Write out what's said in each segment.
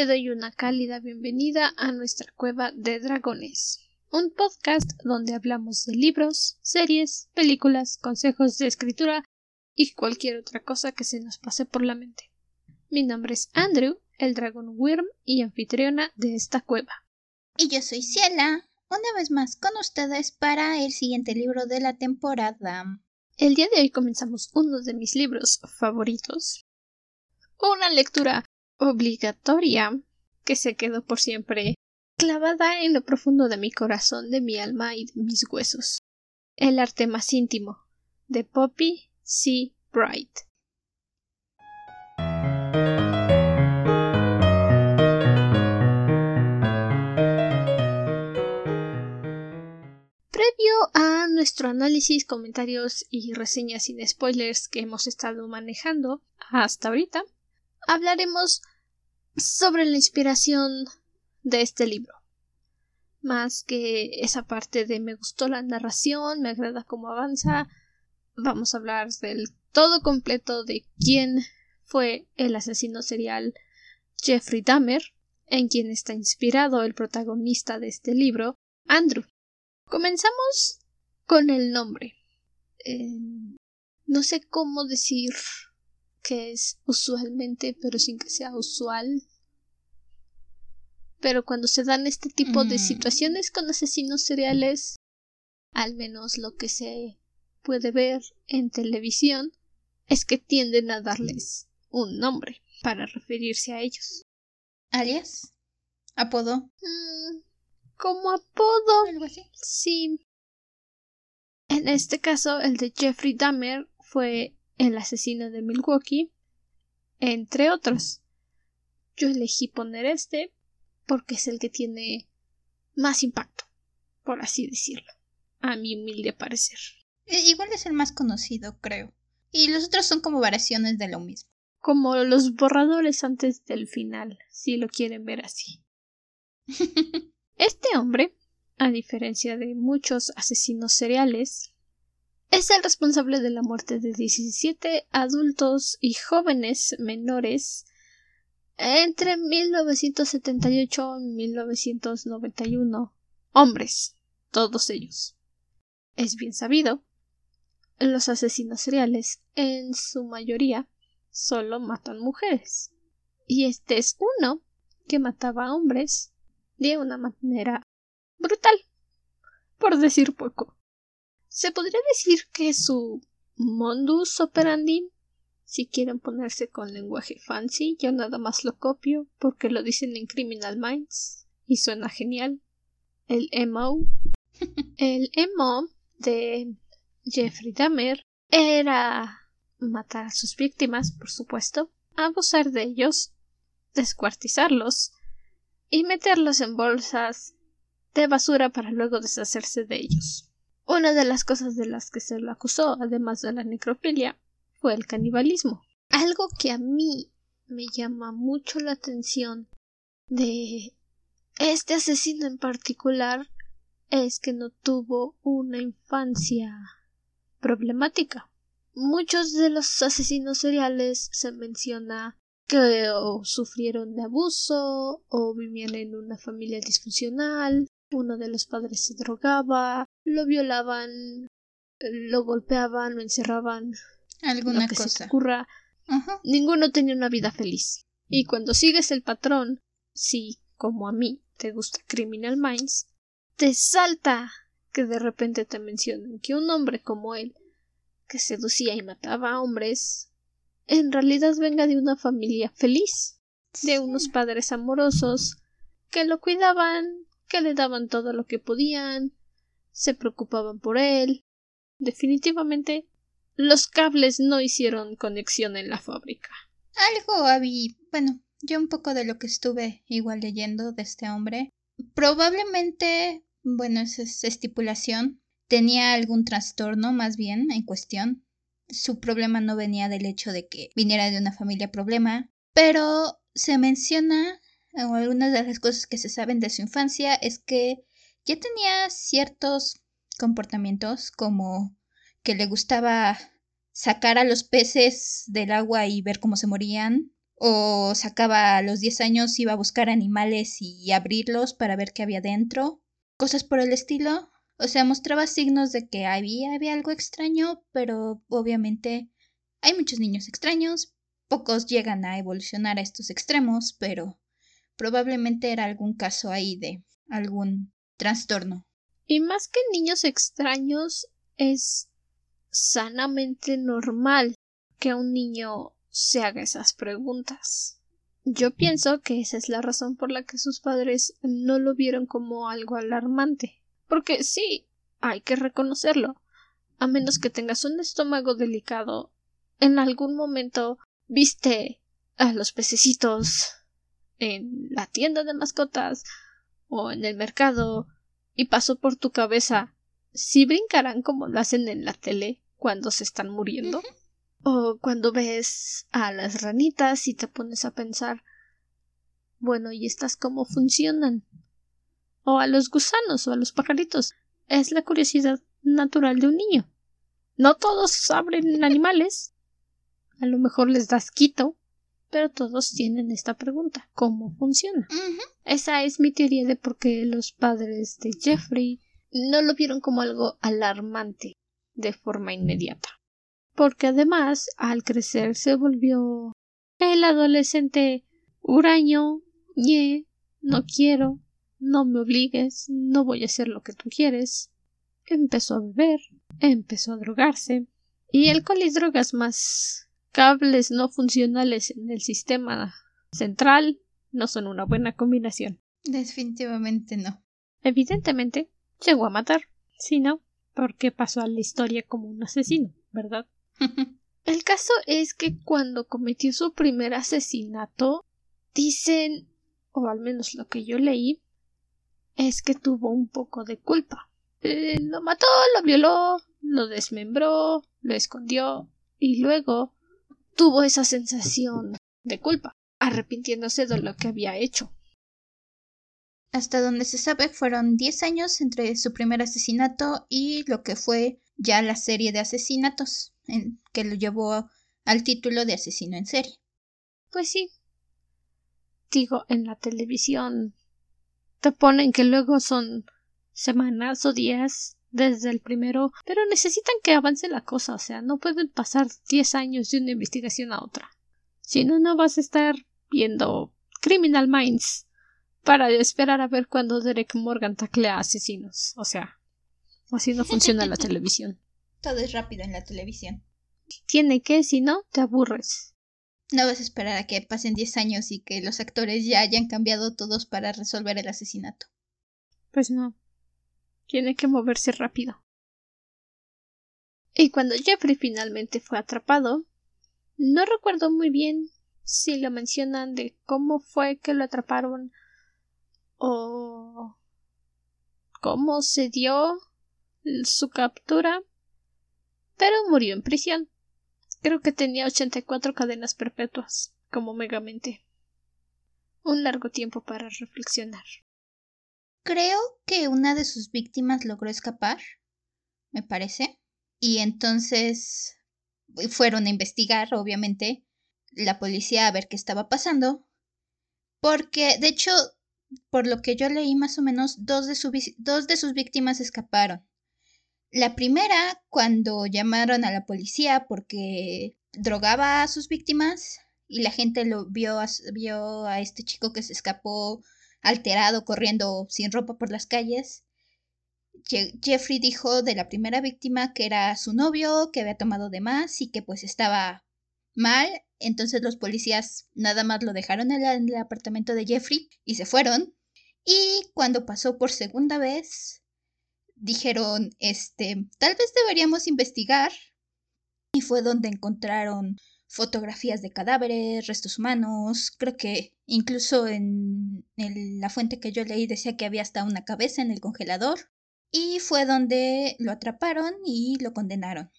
Te doy una cálida bienvenida a nuestra cueva de dragones, un podcast donde hablamos de libros, series, películas, consejos de escritura y cualquier otra cosa que se nos pase por la mente. Mi nombre es Andrew, el dragón Wyrm y anfitriona de esta cueva. Y yo soy Ciela, una vez más con ustedes para el siguiente libro de la temporada. El día de hoy comenzamos uno de mis libros favoritos. Una lectura obligatoria que se quedó por siempre clavada en lo profundo de mi corazón, de mi alma y de mis huesos. El arte más íntimo de Poppy C. Bright. Previo a nuestro análisis, comentarios y reseñas sin spoilers que hemos estado manejando hasta ahorita, hablaremos sobre la inspiración de este libro. Más que esa parte de me gustó la narración, me agrada cómo avanza, vamos a hablar del todo completo de quién fue el asesino serial Jeffrey Dahmer, en quien está inspirado el protagonista de este libro, Andrew. Comenzamos con el nombre. Eh, no sé cómo decir que es usualmente, pero sin que sea usual. Pero cuando se dan este tipo de Mm. situaciones con asesinos seriales, al menos lo que se puede ver en televisión, es que tienden a darles un nombre para referirse a ellos. Alias, apodo, Mm, como apodo, algo así. sí. En este caso, el de Jeffrey Dahmer fue el asesino de Milwaukee, entre otros. Yo elegí poner este porque es el que tiene más impacto, por así decirlo, a mi humilde parecer. I- Igual es el más conocido, creo. Y los otros son como variaciones de lo mismo. Como los borradores antes del final, si lo quieren ver así. Este hombre, a diferencia de muchos asesinos seriales, es el responsable de la muerte de 17 adultos y jóvenes menores entre 1978 y 1991. Hombres, todos ellos. Es bien sabido, los asesinos seriales, en su mayoría, solo matan mujeres. Y este es uno que mataba a hombres de una manera brutal, por decir poco. Se podría decir que su modus operandi, si quieren ponerse con lenguaje fancy, yo nada más lo copio porque lo dicen en Criminal Minds y suena genial. El MO. El MO de Jeffrey Dahmer era matar a sus víctimas, por supuesto, abusar de ellos, descuartizarlos y meterlos en bolsas de basura para luego deshacerse de ellos. Una de las cosas de las que se lo acusó, además de la necrofilia, fue el canibalismo. Algo que a mí me llama mucho la atención de este asesino en particular es que no tuvo una infancia problemática. Muchos de los asesinos seriales se menciona que o sufrieron de abuso o vivían en una familia disfuncional, uno de los padres se drogaba, lo violaban, lo golpeaban, lo encerraban, Alguna lo que se te cosa. ocurra. Ajá. Ninguno tenía una vida feliz. Y cuando sigues el patrón, si, como a mí, te gusta Criminal Minds, te salta que de repente te mencionen que un hombre como él, que seducía y mataba a hombres, en realidad venga de una familia feliz, de unos padres amorosos, que lo cuidaban, que le daban todo lo que podían, se preocupaban por él. Definitivamente, los cables no hicieron conexión en la fábrica. Algo había, bueno, yo un poco de lo que estuve igual leyendo de este hombre. Probablemente, bueno, esa es estipulación, tenía algún trastorno más bien en cuestión. Su problema no venía del hecho de que viniera de una familia problema, pero se menciona, o algunas de las cosas que se saben de su infancia es que ya tenía ciertos comportamientos como que le gustaba sacar a los peces del agua y ver cómo se morían, o sacaba a los 10 años, iba a buscar animales y abrirlos para ver qué había dentro, cosas por el estilo. O sea, mostraba signos de que había, había algo extraño, pero obviamente hay muchos niños extraños, pocos llegan a evolucionar a estos extremos, pero probablemente era algún caso ahí de algún trastorno. Y más que niños extraños, es sanamente normal que un niño se haga esas preguntas. Yo pienso que esa es la razón por la que sus padres no lo vieron como algo alarmante. Porque sí, hay que reconocerlo. A menos que tengas un estómago delicado, en algún momento viste a los pececitos en la tienda de mascotas o en el mercado y pasó por tu cabeza si brincarán como lo hacen en la tele cuando se están muriendo. O cuando ves a las ranitas y te pones a pensar bueno, ¿y estas cómo funcionan? O a los gusanos o a los pajaritos. Es la curiosidad natural de un niño. No todos abren animales. A lo mejor les das quito, pero todos tienen esta pregunta. ¿Cómo funciona? Esa es mi teoría de por qué los padres de Jeffrey no lo vieron como algo alarmante de forma inmediata porque además al crecer se volvió el adolescente huraño, ñe, no quiero, no me obligues, no voy a hacer lo que tú quieres. Empezó a beber, empezó a drogarse, y alcohol y drogas más cables no funcionales en el sistema central no son una buena combinación. Definitivamente no. Evidentemente, llegó a matar. Si no, porque pasó a la historia como un asesino, ¿verdad? El caso es que cuando cometió su primer asesinato, dicen, o al menos lo que yo leí, es que tuvo un poco de culpa. Eh, lo mató, lo violó, lo desmembró, lo escondió y luego tuvo esa sensación de culpa, arrepintiéndose de lo que había hecho. Hasta donde se sabe fueron 10 años entre su primer asesinato y lo que fue ya la serie de asesinatos que lo llevó al título de asesino en serie. Pues sí. Digo, en la televisión te ponen que luego son semanas o días desde el primero, pero necesitan que avance la cosa, o sea, no pueden pasar diez años de una investigación a otra. Si no, no vas a estar viendo Criminal Minds para esperar a ver cuando Derek Morgan taclea asesinos. O sea, así no funciona la televisión. Todo es rápido en la televisión. Tiene que, si no, te aburres. No vas a esperar a que pasen 10 años y que los actores ya hayan cambiado todos para resolver el asesinato. Pues no. Tiene que moverse rápido. Y cuando Jeffrey finalmente fue atrapado, no recuerdo muy bien si lo mencionan de cómo fue que lo atraparon o cómo se dio su captura pero murió en prisión. Creo que tenía ochenta y cuatro cadenas perpetuas, como Megamente. Un largo tiempo para reflexionar. Creo que una de sus víctimas logró escapar, me parece, y entonces fueron a investigar, obviamente, la policía a ver qué estaba pasando, porque, de hecho, por lo que yo leí más o menos, dos de, dos de sus víctimas escaparon. La primera, cuando llamaron a la policía porque drogaba a sus víctimas y la gente lo vio vio a este chico que se escapó alterado corriendo sin ropa por las calles. Jeffrey dijo de la primera víctima que era su novio, que había tomado de más y que pues estaba mal. Entonces los policías nada más lo dejaron en el apartamento de Jeffrey y se fueron. Y cuando pasó por segunda vez, dijeron, este, tal vez deberíamos investigar. Y fue donde encontraron fotografías de cadáveres, restos humanos, creo que incluso en la fuente que yo leí decía que había hasta una cabeza en el congelador. Y fue donde lo atraparon y lo condenaron.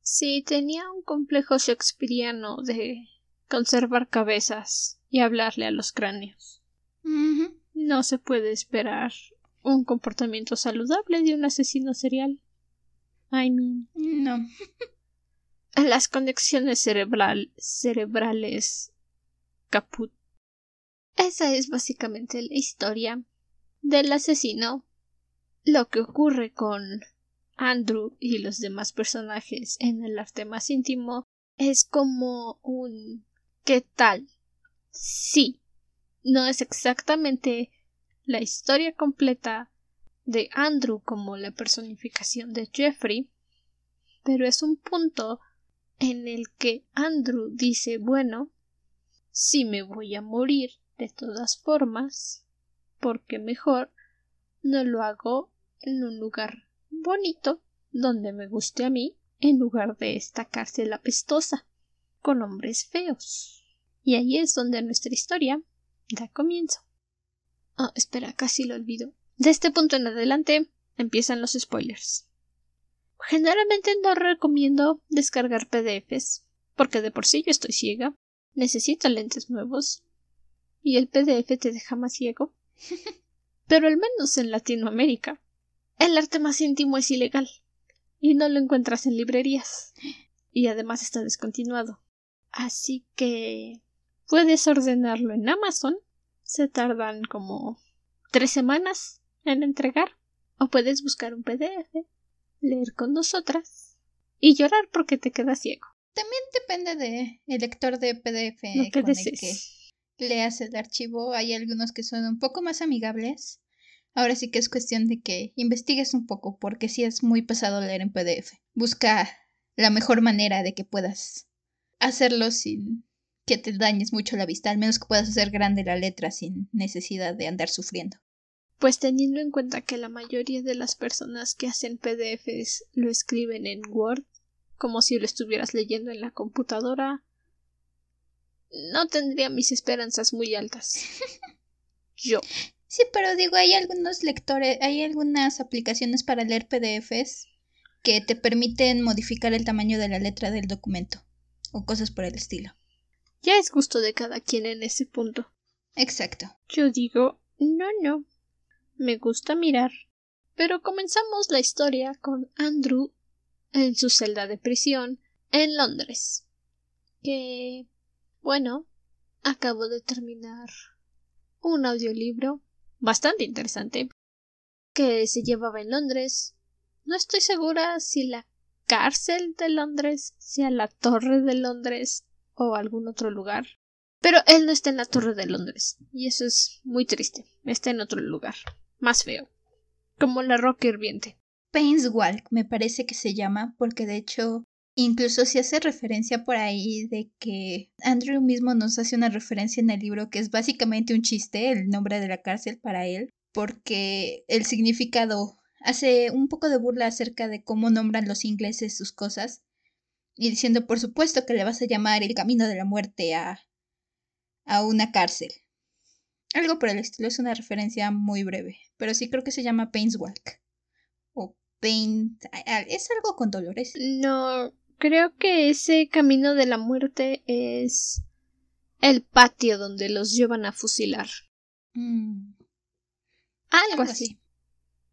Sí, tenía un complejo shakespeariano de conservar cabezas y hablarle a los cráneos. No se puede esperar un comportamiento saludable de un asesino serial. I mean. No. Las conexiones cerebral cerebrales caput. Esa es básicamente la historia del asesino. Lo que ocurre con Andrew y los demás personajes en el arte más íntimo es como un ¿qué tal? Sí, no es exactamente la historia completa de Andrew como la personificación de Jeffrey, pero es un punto en el que Andrew dice bueno, si me voy a morir de todas formas, porque mejor no lo hago en un lugar bonito donde me guste a mí en lugar de esta cárcel apestosa con hombres feos. Y ahí es donde nuestra historia da comienzo. Oh, espera, casi lo olvido. De este punto en adelante empiezan los spoilers. Generalmente no recomiendo descargar PDFs, porque de por sí yo estoy ciega, necesito lentes nuevos, y el PDF te deja más ciego. Pero al menos en Latinoamérica, el arte más íntimo es ilegal, y no lo encuentras en librerías, y además está descontinuado. Así que puedes ordenarlo en Amazon, se tardan como tres semanas en entregar, o puedes buscar un PDF leer con nosotras y llorar porque te quedas ciego. También depende de el lector de PDF que con el que leas el archivo. Hay algunos que son un poco más amigables. Ahora sí que es cuestión de que investigues un poco, porque sí es muy pesado leer en PDF. Busca la mejor manera de que puedas hacerlo sin que te dañes mucho la vista, al menos que puedas hacer grande la letra sin necesidad de andar sufriendo. Pues teniendo en cuenta que la mayoría de las personas que hacen PDFs lo escriben en Word, como si lo estuvieras leyendo en la computadora, no tendría mis esperanzas muy altas. Yo. Sí, pero digo, hay algunos lectores, hay algunas aplicaciones para leer PDFs que te permiten modificar el tamaño de la letra del documento o cosas por el estilo. Ya es gusto de cada quien en ese punto. Exacto. Yo digo, no, no. Me gusta mirar. Pero comenzamos la historia con Andrew en su celda de prisión en Londres. Que, bueno, acabo de terminar un audiolibro bastante interesante que se llevaba en Londres. No estoy segura si la cárcel de Londres sea la torre de Londres o algún otro lugar. Pero él no está en la torre de Londres, y eso es muy triste. Está en otro lugar, más feo, como la roca hirviente. Payne's Walk me parece que se llama porque de hecho incluso se hace referencia por ahí de que Andrew mismo nos hace una referencia en el libro que es básicamente un chiste, el nombre de la cárcel para él, porque el significado hace un poco de burla acerca de cómo nombran los ingleses sus cosas y diciendo por supuesto que le vas a llamar el camino de la muerte a a una cárcel. Algo por el estilo es una referencia muy breve, pero sí creo que se llama Payne's Walk. O Pain... Es algo con dolores. No, creo que ese camino de la muerte es el patio donde los llevan a fusilar. Mm, Algo así.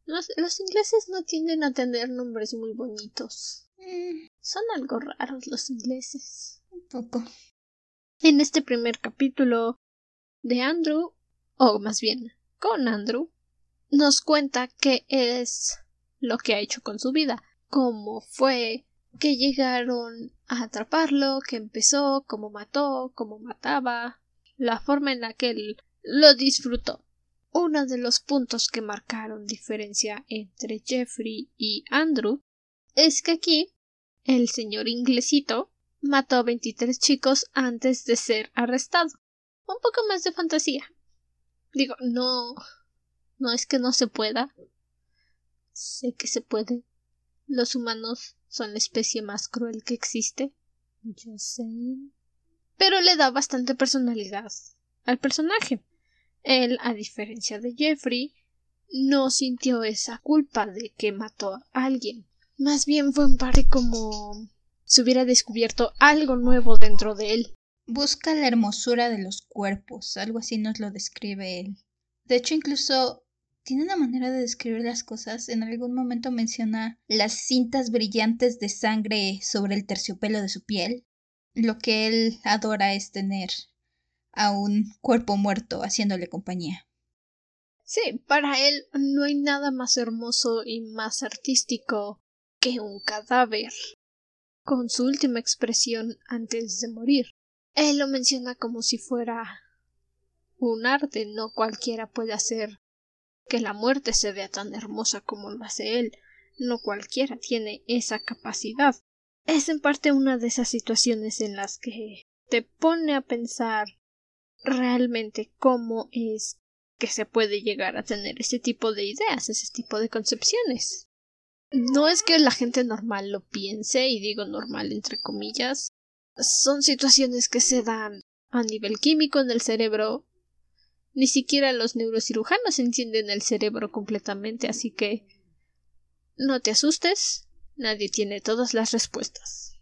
Los, los ingleses no tienden a tener nombres muy bonitos. Mm, Son algo raros los ingleses. un poco. En este primer capítulo de Andrew, o más bien con Andrew, nos cuenta qué es lo que ha hecho con su vida, cómo fue que llegaron a atraparlo, que empezó, cómo mató, cómo mataba, la forma en la que él lo disfrutó. Uno de los puntos que marcaron diferencia entre Jeffrey y Andrew es que aquí el señor inglesito mató a 23 chicos antes de ser arrestado. Un poco más de fantasía. Digo, no. No es que no se pueda. Sé que se puede. Los humanos son la especie más cruel que existe. Yo sé. Pero le da bastante personalidad al personaje. Él, a diferencia de Jeffrey, no sintió esa culpa de que mató a alguien. Más bien fue un padre como si hubiera descubierto algo nuevo dentro de él. Busca la hermosura de los cuerpos, algo así nos lo describe él. De hecho, incluso tiene una manera de describir las cosas. En algún momento menciona las cintas brillantes de sangre sobre el terciopelo de su piel. Lo que él adora es tener a un cuerpo muerto haciéndole compañía. Sí, para él no hay nada más hermoso y más artístico que un cadáver. Con su última expresión antes de morir. Él lo menciona como si fuera un arte, no cualquiera puede hacer que la muerte se vea tan hermosa como lo hace él. No cualquiera tiene esa capacidad. Es en parte una de esas situaciones en las que te pone a pensar realmente cómo es que se puede llegar a tener ese tipo de ideas, ese tipo de concepciones. No es que la gente normal lo piense, y digo normal entre comillas, son situaciones que se dan a nivel químico en el cerebro. Ni siquiera los neurocirujanos entienden el cerebro completamente, así que no te asustes, nadie tiene todas las respuestas.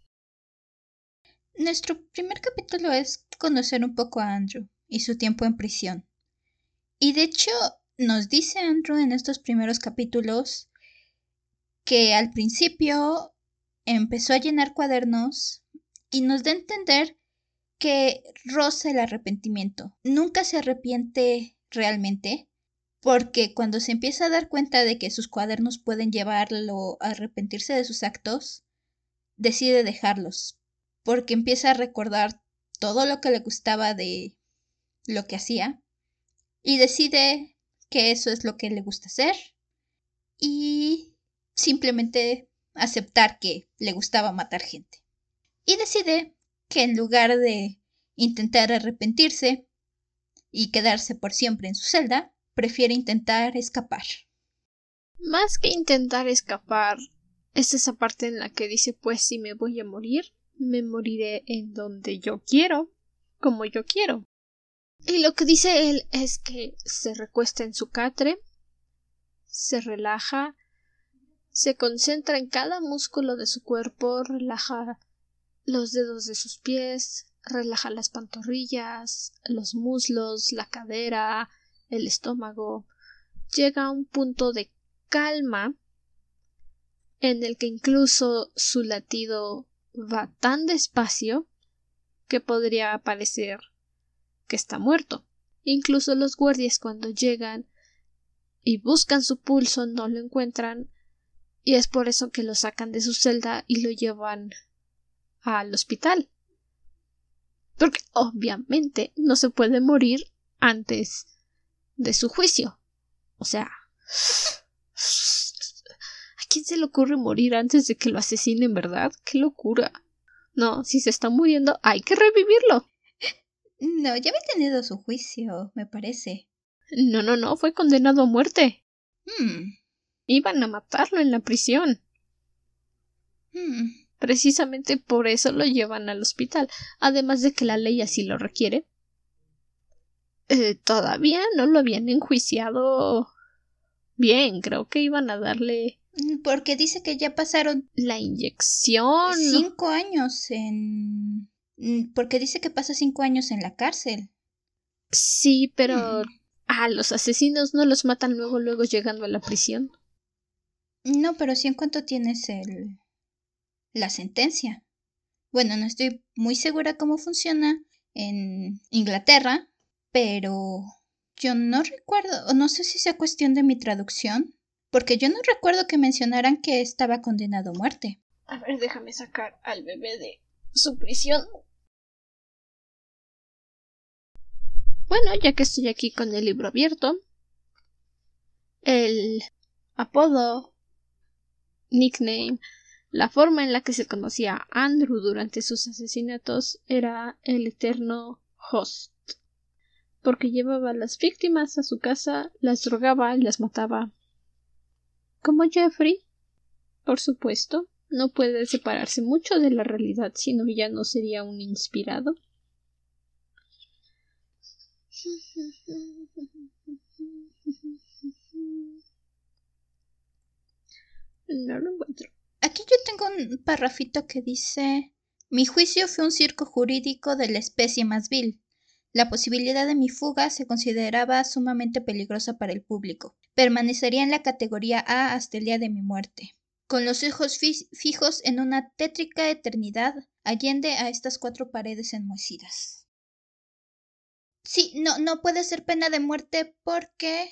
Nuestro primer capítulo es conocer un poco a Andrew y su tiempo en prisión. Y de hecho, nos dice Andrew en estos primeros capítulos que al principio empezó a llenar cuadernos y nos da a entender que roza el arrepentimiento. Nunca se arrepiente realmente, porque cuando se empieza a dar cuenta de que sus cuadernos pueden llevarlo a arrepentirse de sus actos, decide dejarlos, porque empieza a recordar todo lo que le gustaba de lo que hacía y decide que eso es lo que le gusta hacer y simplemente aceptar que le gustaba matar gente. Y decide que en lugar de intentar arrepentirse y quedarse por siempre en su celda, prefiere intentar escapar. Más que intentar escapar, es esa parte en la que dice pues si me voy a morir, me moriré en donde yo quiero, como yo quiero. Y lo que dice él es que se recuesta en su catre, se relaja, se concentra en cada músculo de su cuerpo, relaja los dedos de sus pies, relaja las pantorrillas, los muslos, la cadera, el estómago, llega a un punto de calma en el que incluso su latido va tan despacio que podría parecer que está muerto. Incluso los guardias cuando llegan y buscan su pulso no lo encuentran y es por eso que lo sacan de su celda y lo llevan al hospital. Porque obviamente no se puede morir antes de su juicio. O sea, ¿a quién se le ocurre morir antes de que lo asesinen, verdad? ¡Qué locura! No, si se está muriendo, hay que revivirlo. No, ya había tenido su juicio, me parece. No, no, no, fue condenado a muerte. Hmm. Iban a matarlo en la prisión. Hmm. Precisamente por eso lo llevan al hospital, además de que la ley así lo requiere. Eh, todavía no lo habían enjuiciado bien, creo que iban a darle. Mm, porque dice que ya pasaron la inyección. Cinco años en Mm, porque dice que pasa cinco años en la cárcel. Sí, pero. Ah, los asesinos no los matan luego, luego llegando a la prisión. No, pero sí en cuanto tienes el. La sentencia. Bueno, no estoy muy segura cómo funciona en Inglaterra, pero yo no recuerdo, o no sé si sea cuestión de mi traducción, porque yo no recuerdo que mencionaran que estaba condenado a muerte. A ver, déjame sacar al bebé de su prisión. Bueno, ya que estoy aquí con el libro abierto, el apodo, nickname, la forma en la que se conocía a Andrew durante sus asesinatos era el eterno host, porque llevaba a las víctimas a su casa, las drogaba y las mataba. Como Jeffrey, por supuesto, no puede separarse mucho de la realidad, sino ya no sería un inspirado. No lo encuentro. Aquí yo tengo un parrafito que dice Mi juicio fue un circo jurídico de la especie más vil. La posibilidad de mi fuga se consideraba sumamente peligrosa para el público. Permanecería en la categoría A hasta el día de mi muerte. Con los ojos fijos en una tétrica eternidad, allende a estas cuatro paredes enmohecidas. Sí, no, no puede ser pena de muerte porque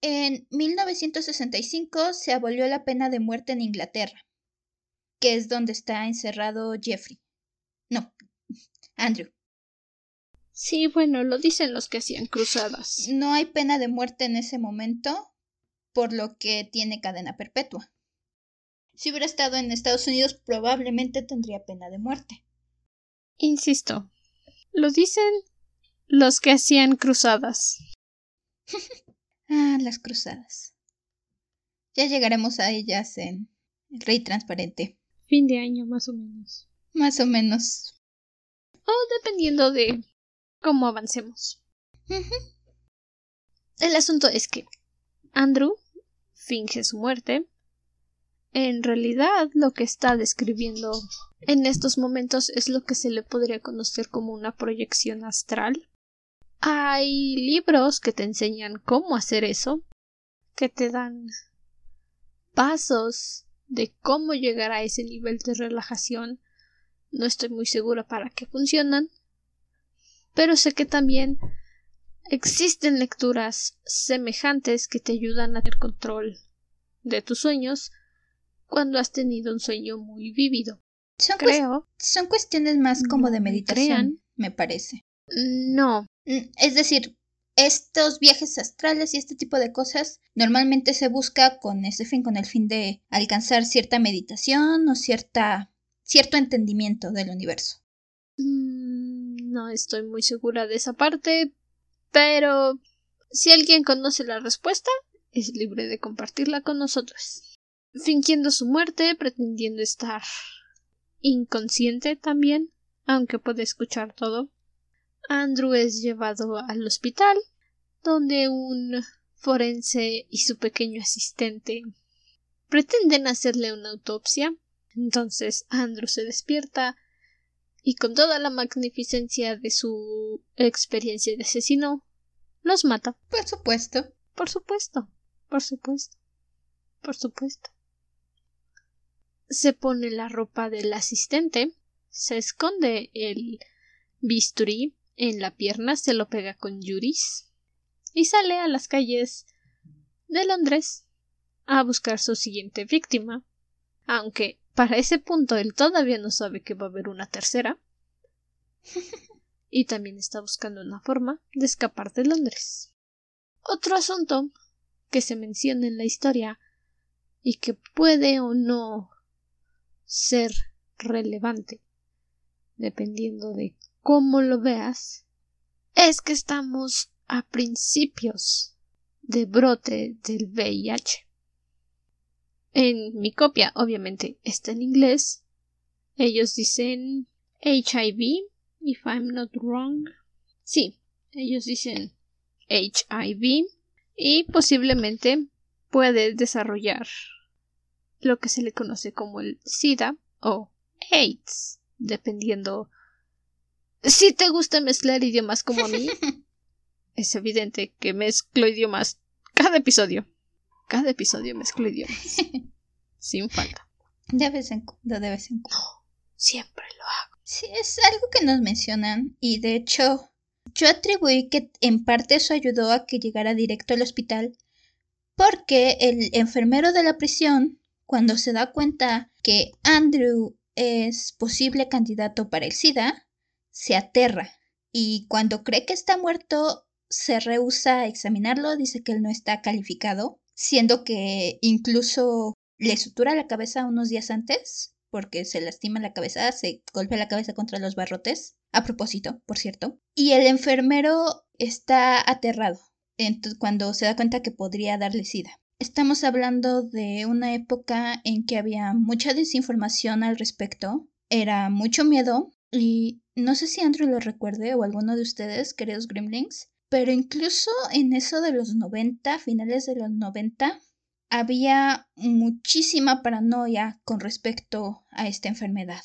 en 1965 se abolió la pena de muerte en Inglaterra, que es donde está encerrado Jeffrey. No, Andrew. Sí, bueno, lo dicen los que hacían cruzadas. No hay pena de muerte en ese momento, por lo que tiene cadena perpetua. Si hubiera estado en Estados Unidos, probablemente tendría pena de muerte. Insisto, lo dicen los que hacían cruzadas. ah, las cruzadas. Ya llegaremos a ellas en El Rey Transparente. Fin de año, más o menos. Más o menos. O dependiendo de cómo avancemos. El asunto es que Andrew finge su muerte. En realidad, lo que está describiendo en estos momentos es lo que se le podría conocer como una proyección astral. Hay libros que te enseñan cómo hacer eso, que te dan pasos de cómo llegar a ese nivel de relajación. No estoy muy segura para qué funcionan, pero sé que también existen lecturas semejantes que te ayudan a tener control de tus sueños cuando has tenido un sueño muy vívido. Son Creo. Son cuestiones más como de meditación, me parece. No. Mm, es decir, estos viajes astrales y este tipo de cosas normalmente se busca con ese fin, con el fin de alcanzar cierta meditación o cierta cierto entendimiento del universo. Mm, no estoy muy segura de esa parte, pero si alguien conoce la respuesta, es libre de compartirla con nosotros. Fingiendo su muerte, pretendiendo estar inconsciente también, aunque puede escuchar todo. Andrew es llevado al hospital, donde un forense y su pequeño asistente pretenden hacerle una autopsia. Entonces Andrew se despierta y con toda la magnificencia de su experiencia de asesino, los mata. Por supuesto. Por supuesto. Por supuesto. Por supuesto. Se pone la ropa del asistente, se esconde el bisturí en la pierna se lo pega con Yuris y sale a las calles de Londres a buscar su siguiente víctima, aunque para ese punto él todavía no sabe que va a haber una tercera. y también está buscando una forma de escapar de Londres. Otro asunto que se menciona en la historia y que puede o no ser relevante dependiendo de como lo veas, es que estamos a principios de brote del VIH. En mi copia, obviamente, está en inglés. Ellos dicen HIV, if I'm not wrong. Sí, ellos dicen HIV y posiblemente puede desarrollar lo que se le conoce como el SIDA o AIDS, dependiendo si te gusta mezclar idiomas como a mí, es evidente que mezclo idiomas cada episodio. Cada episodio mezclo idiomas. Sin falta. De vez en cuando, de vez en cuando. No, siempre lo hago. Sí, es algo que nos mencionan y de hecho yo atribuí que en parte eso ayudó a que llegara directo al hospital porque el enfermero de la prisión, cuando se da cuenta que Andrew es posible candidato para el SIDA, se aterra y cuando cree que está muerto se rehúsa a examinarlo, dice que él no está calificado, siendo que incluso le sutura la cabeza unos días antes porque se lastima la cabeza, se golpea la cabeza contra los barrotes, a propósito, por cierto, y el enfermero está aterrado cuando se da cuenta que podría darle sida. Estamos hablando de una época en que había mucha desinformación al respecto, era mucho miedo y no sé si Andrew lo recuerde o alguno de ustedes, queridos Gremlins, pero incluso en eso de los 90, finales de los 90, había muchísima paranoia con respecto a esta enfermedad.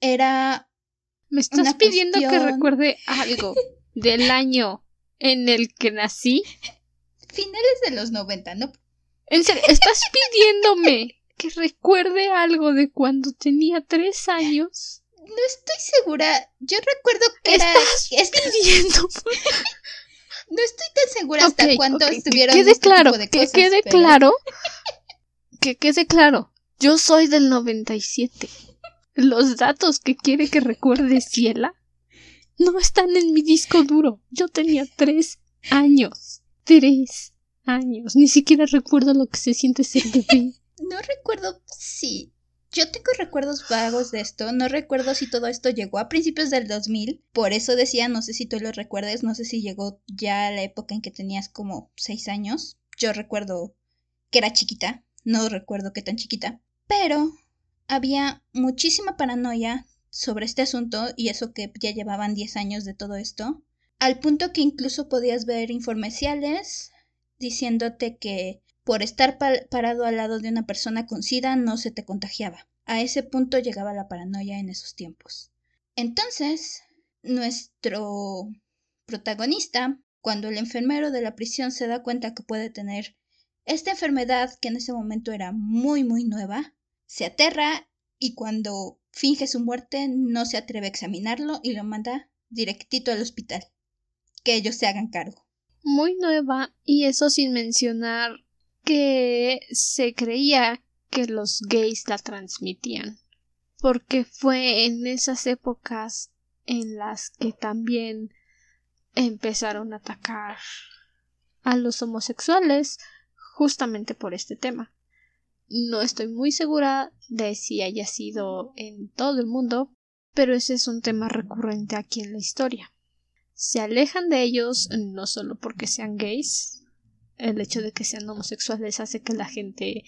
Era. ¿Me estás pidiendo que recuerde algo del año en el que nací? Finales de los 90, ¿no? En serio, estás pidiéndome que recuerde algo de cuando tenía tres años. No estoy segura. Yo recuerdo que era. Estás pidiendo. no estoy tan segura hasta cuándo estuvieron. Que quede este claro, que quede claro. Que quede claro. Yo soy del 97. Los datos que quiere que recuerde Ciela no están en mi disco duro. Yo tenía tres años. Tres años. Ni siquiera recuerdo lo que se siente ser bebé. No recuerdo si yo tengo recuerdos vagos de esto, no recuerdo si todo esto llegó a principios del 2000, por eso decía, no sé si tú lo recuerdes, no sé si llegó ya a la época en que tenías como 6 años, yo recuerdo que era chiquita, no recuerdo qué tan chiquita, pero había muchísima paranoia sobre este asunto y eso que ya llevaban 10 años de todo esto, al punto que incluso podías ver informeciales diciéndote que por estar parado al lado de una persona con SIDA no se te contagiaba. A ese punto llegaba la paranoia en esos tiempos. Entonces, nuestro protagonista, cuando el enfermero de la prisión se da cuenta que puede tener esta enfermedad que en ese momento era muy muy nueva, se aterra y cuando finge su muerte no se atreve a examinarlo y lo manda directito al hospital. Que ellos se hagan cargo. Muy nueva y eso sin mencionar que se creía que los gays la transmitían, porque fue en esas épocas en las que también empezaron a atacar a los homosexuales justamente por este tema. No estoy muy segura de si haya sido en todo el mundo, pero ese es un tema recurrente aquí en la historia. Se alejan de ellos no solo porque sean gays, el hecho de que sean homosexuales hace que la gente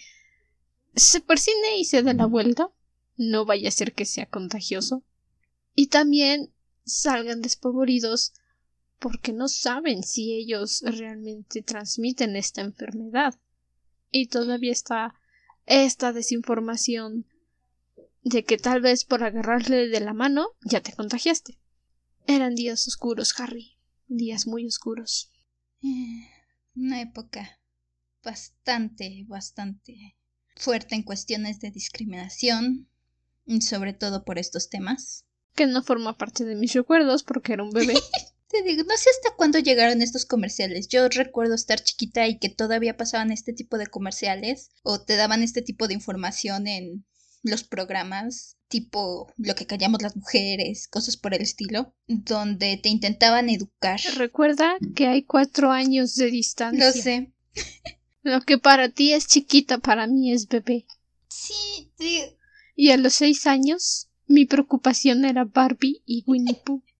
se persine y se dé la vuelta. No vaya a ser que sea contagioso. Y también salgan despavoridos porque no saben si ellos realmente transmiten esta enfermedad. Y todavía está esta desinformación de que tal vez por agarrarle de la mano ya te contagiaste. Eran días oscuros, Harry. Días muy oscuros. Una época bastante, bastante fuerte en cuestiones de discriminación, sobre todo por estos temas. Que no forma parte de mis recuerdos porque era un bebé. Te digo, no sé hasta cuándo llegaron estos comerciales. Yo recuerdo estar chiquita y que todavía pasaban este tipo de comerciales o te daban este tipo de información en los programas tipo lo que callamos las mujeres, cosas por el estilo, donde te intentaban educar. Recuerda que hay cuatro años de distancia. Lo sé. Lo que para ti es chiquita, para mí es bebé. Sí, sí. Y a los seis años, mi preocupación era Barbie y Winnie Pooh.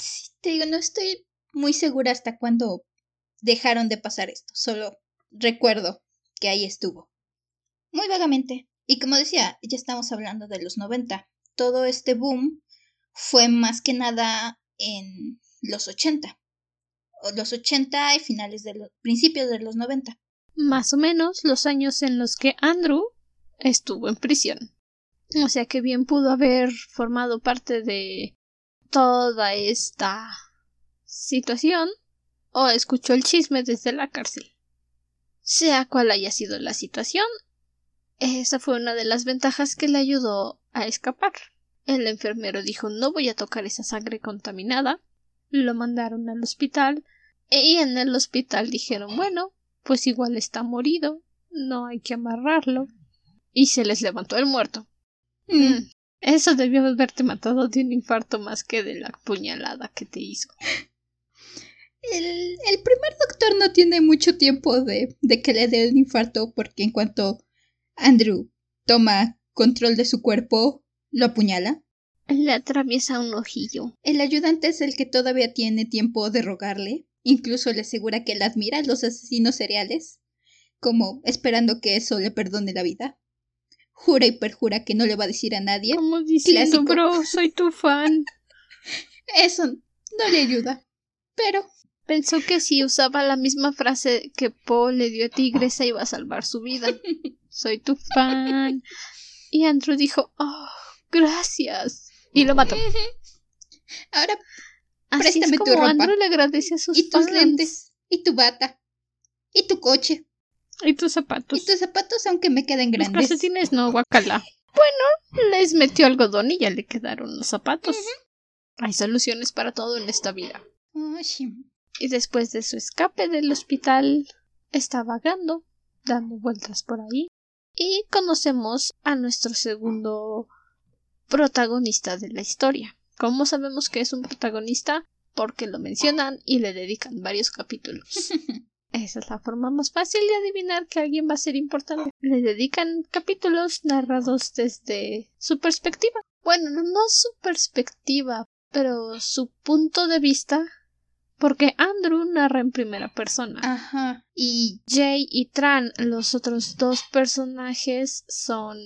Sí, te digo, no estoy muy segura hasta cuándo dejaron de pasar esto. Solo recuerdo que ahí estuvo. Muy vagamente. Y como decía, ya estamos hablando de los 90. Todo este boom fue más que nada en los 80. Los 80 y finales de los principios de los 90. Más o menos los años en los que Andrew estuvo en prisión. O sea que bien pudo haber formado parte de toda esta situación o escuchó el chisme desde la cárcel. Sea cual haya sido la situación, esa fue una de las ventajas que le ayudó a escapar. El enfermero dijo no voy a tocar esa sangre contaminada. Lo mandaron al hospital y en el hospital dijeron bueno, pues igual está morido, no hay que amarrarlo. Y se les levantó el muerto. Mm. Mm, eso debió haberte matado de un infarto más que de la puñalada que te hizo. El, el primer doctor no tiene mucho tiempo de, de que le dé un infarto porque en cuanto Andrew toma control de su cuerpo, lo apuñala. Le atraviesa un ojillo. El ayudante es el que todavía tiene tiempo de rogarle. Incluso le asegura que él admira a los asesinos seriales, como esperando que eso le perdone la vida. Jura y perjura que no le va a decir a nadie. Como diciendo, bro, soy tu fan. Eso no le ayuda. Pero pensó que si usaba la misma frase que Paul le dio a Tigresa iba a salvar su vida. soy tu fan. Y Andrew dijo, oh, gracias. Y lo mató. Ahora, Así préstame tu ropa. Andrew le agradece a sus Y tus lentes. Y tu bata. Y tu coche. Y tus zapatos. Y tus zapatos, aunque me queden grandes. Los calcetines no, guacala. bueno, les metió algodón y ya le quedaron los zapatos. Hay soluciones para todo en esta vida. Y después de su escape del hospital, está vagando, dando vueltas por ahí. Y conocemos a nuestro segundo protagonista de la historia. ¿Cómo sabemos que es un protagonista? Porque lo mencionan y le dedican varios capítulos. Esa es la forma más fácil de adivinar que alguien va a ser importante. Le dedican capítulos narrados desde su perspectiva. Bueno, no su perspectiva, pero su punto de vista. Porque Andrew narra en primera persona. Ajá. Y Jay y Tran, los otros dos personajes, son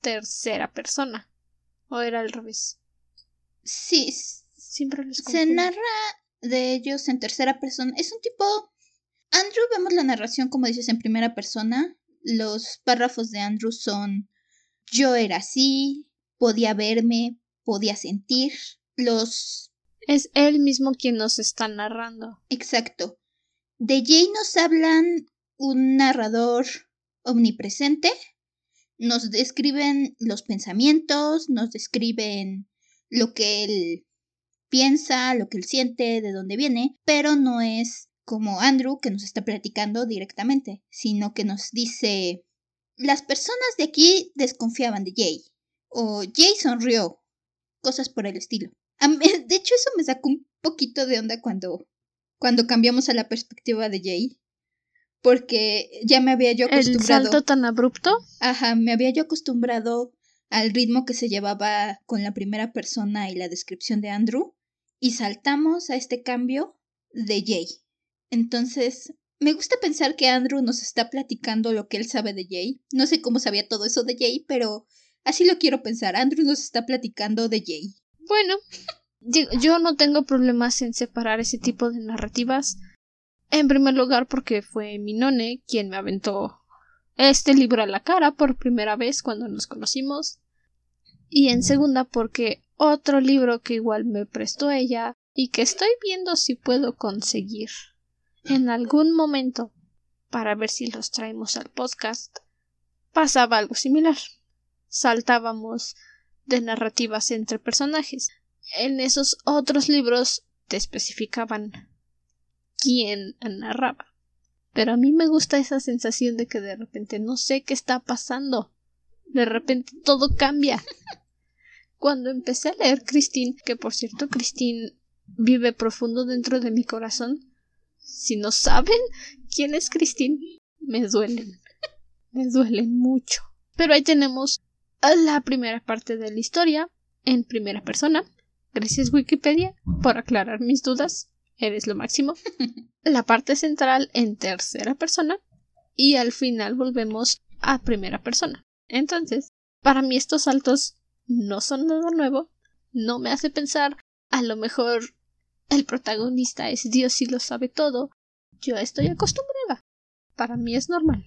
tercera persona. ¿O era al revés? Sí. Siempre los Se narra de ellos en tercera persona. Es un tipo Andrew vemos la narración, como dices, en primera persona. Los párrafos de Andrew son yo era así, podía verme, podía sentir. Los... Es él mismo quien nos está narrando. Exacto. De Jay nos hablan un narrador omnipresente. Nos describen los pensamientos, nos describen lo que él piensa, lo que él siente, de dónde viene, pero no es como Andrew que nos está platicando directamente, sino que nos dice, las personas de aquí desconfiaban de Jay, o Jay sonrió, cosas por el estilo. De hecho, eso me sacó un poquito de onda cuando, cuando cambiamos a la perspectiva de Jay. Porque ya me había yo acostumbrado. ¿El salto tan abrupto? Ajá, me había yo acostumbrado al ritmo que se llevaba con la primera persona y la descripción de Andrew. Y saltamos a este cambio de Jay. Entonces, me gusta pensar que Andrew nos está platicando lo que él sabe de Jay. No sé cómo sabía todo eso de Jay, pero así lo quiero pensar. Andrew nos está platicando de Jay. Bueno, yo no tengo problemas en separar ese tipo de narrativas. En primer lugar, porque fue mi none quien me aventó este libro a la cara por primera vez cuando nos conocimos. Y en segunda, porque otro libro que igual me prestó ella y que estoy viendo si puedo conseguir en algún momento, para ver si los traemos al podcast, pasaba algo similar. Saltábamos de narrativas entre personajes. En esos otros libros te especificaban quién narraba. Pero a mí me gusta esa sensación de que de repente no sé qué está pasando. De repente todo cambia. Cuando empecé a leer Christine, que por cierto Christine vive profundo dentro de mi corazón, si no saben quién es Christine, me duelen. Me duelen mucho. Pero ahí tenemos la primera parte de la historia en primera persona. Gracias Wikipedia por aclarar mis dudas. Eres lo máximo. La parte central en tercera persona. Y al final volvemos a primera persona. Entonces, para mí estos saltos no son nada nuevo. No me hace pensar a lo mejor el protagonista es Dios y lo sabe todo. Yo estoy acostumbrada. Para mí es normal.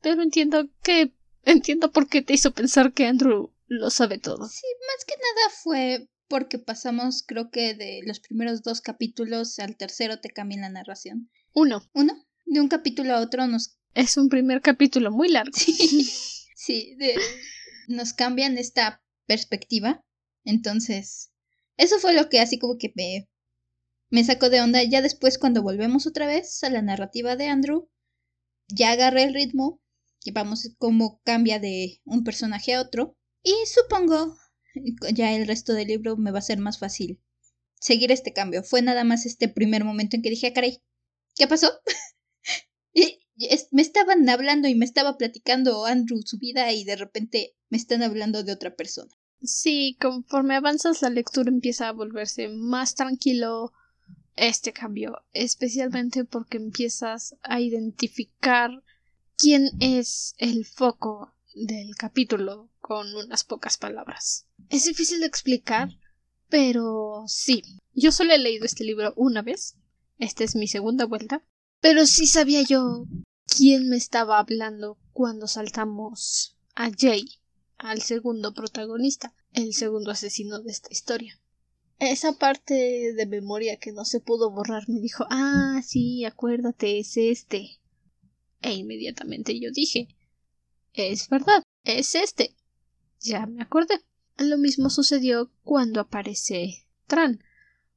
Pero entiendo que. Entiendo por qué te hizo pensar que Andrew lo sabe todo. Sí, más que nada fue porque pasamos, creo que de los primeros dos capítulos al tercero te cambian la narración. Uno. ¿Uno? De un capítulo a otro nos. Es un primer capítulo muy largo. Sí. sí, nos cambian esta perspectiva. Entonces, eso fue lo que así como que me me sacó de onda. Ya después, cuando volvemos otra vez a la narrativa de Andrew, ya agarré el ritmo, vamos cómo cambia de un personaje a otro. Y supongo ya el resto del libro me va a ser más fácil seguir este cambio. Fue nada más este primer momento en que dije, ah, caray, ¿qué pasó? y me estaban hablando y me estaba platicando Andrew su vida y de repente me están hablando de otra persona. Sí, conforme avanzas la lectura empieza a volverse más tranquilo, este cambio, especialmente porque empiezas a identificar quién es el foco del capítulo con unas pocas palabras. Es difícil de explicar, pero sí. Yo solo he leído este libro una vez. Esta es mi segunda vuelta. Pero sí sabía yo quién me estaba hablando cuando saltamos a Jay, al segundo protagonista, el segundo asesino de esta historia esa parte de memoria que no se pudo borrar me dijo ah sí acuérdate es este e inmediatamente yo dije es verdad es este Ya me acordé. Lo mismo sucedió cuando aparece Tran,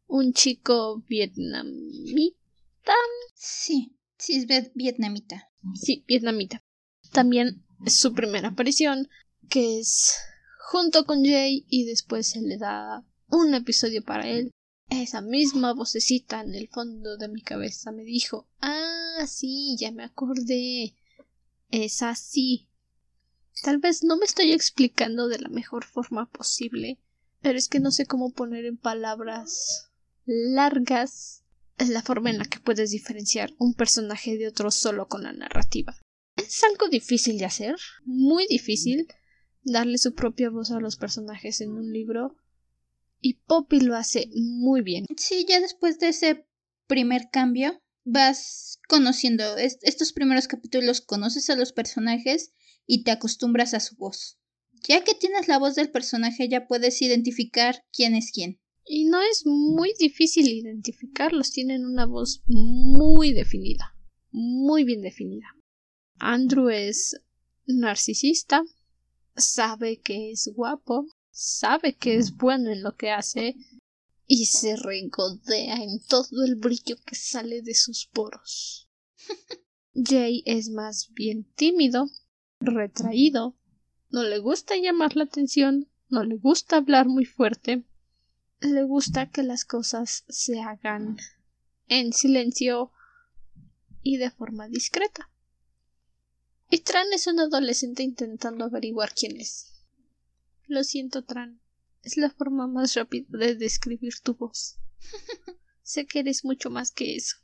un chico vietnamita. Sí, sí es vietnamita. Sí, vietnamita. También es su primera aparición, que es junto con Jay y después se le da un episodio para él. Esa misma vocecita en el fondo de mi cabeza me dijo Ah, sí, ya me acordé. Es así. Tal vez no me estoy explicando de la mejor forma posible, pero es que no sé cómo poner en palabras largas la forma en la que puedes diferenciar un personaje de otro solo con la narrativa. Es algo difícil de hacer, muy difícil, darle su propia voz a los personajes en un libro, y Poppy lo hace muy bien. Sí, ya después de ese primer cambio, vas conociendo estos primeros capítulos, conoces a los personajes y te acostumbras a su voz. Ya que tienes la voz del personaje ya puedes identificar quién es quién. Y no es muy difícil identificarlos, tienen una voz muy definida, muy bien definida. Andrew es narcisista, sabe que es guapo, sabe que es bueno en lo que hace y se regodea en todo el brillo que sale de sus poros. Jay es más bien tímido, retraído, no le gusta llamar la atención, no le gusta hablar muy fuerte, le gusta que las cosas se hagan en silencio y de forma discreta. Y Tran es un adolescente intentando averiguar quién es. Lo siento, Tran. Es la forma más rápida de describir tu voz. sé que eres mucho más que eso.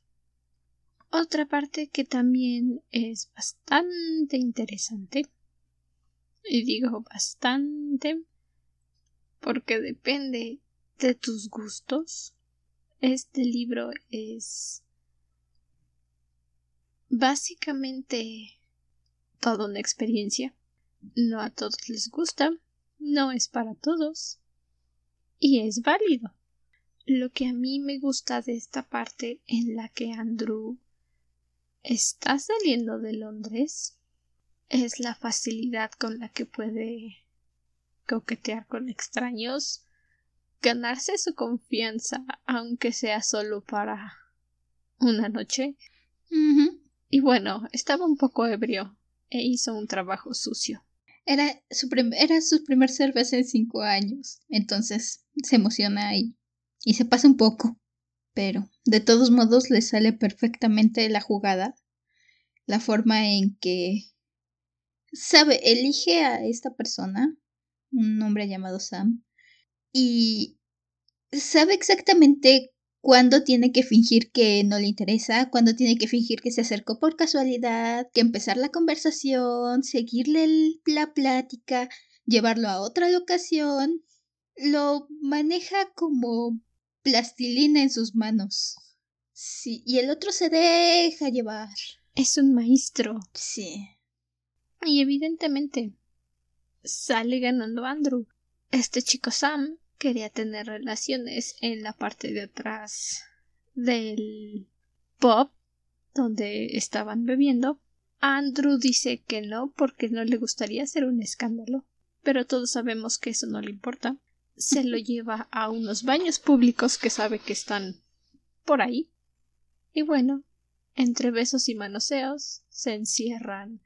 Otra parte que también es bastante interesante, y digo bastante, porque depende de tus gustos, este libro es básicamente toda una experiencia. No a todos les gusta, no es para todos, y es válido. Lo que a mí me gusta de esta parte en la que Andrew está saliendo de Londres es la facilidad con la que puede coquetear con extraños, ganarse su confianza, aunque sea solo para una noche. Y bueno, estaba un poco ebrio e hizo un trabajo sucio. Era su, era su primer cerveza en cinco años, entonces se emociona y, y se pasa un poco. Pero de todos modos le sale perfectamente la jugada, la forma en que sabe, elige a esta persona, un hombre llamado Sam, y sabe exactamente cuándo tiene que fingir que no le interesa, cuándo tiene que fingir que se acercó por casualidad, que empezar la conversación, seguirle la plática, llevarlo a otra locación. Lo maneja como plastilina en sus manos. Sí, y el otro se deja llevar. Es un maestro. Sí. Y evidentemente sale ganando Andrew. Este chico Sam quería tener relaciones en la parte de atrás del pub donde estaban bebiendo. Andrew dice que no porque no le gustaría hacer un escándalo, pero todos sabemos que eso no le importa se lo lleva a unos baños públicos que sabe que están por ahí. Y bueno, entre besos y manoseos, se encierran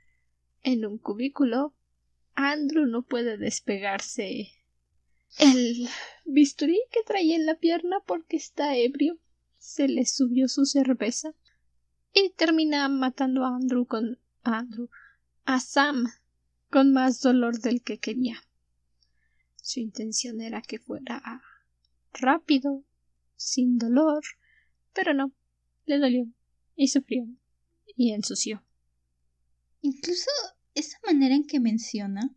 en un cubículo. Andrew no puede despegarse el bisturí que traía en la pierna porque está ebrio. Se le subió su cerveza y termina matando a Andrew con Andrew a Sam con más dolor del que quería. Su intención era que fuera rápido, sin dolor, pero no, le dolió y sufrió y ensució. Incluso esa manera en que menciona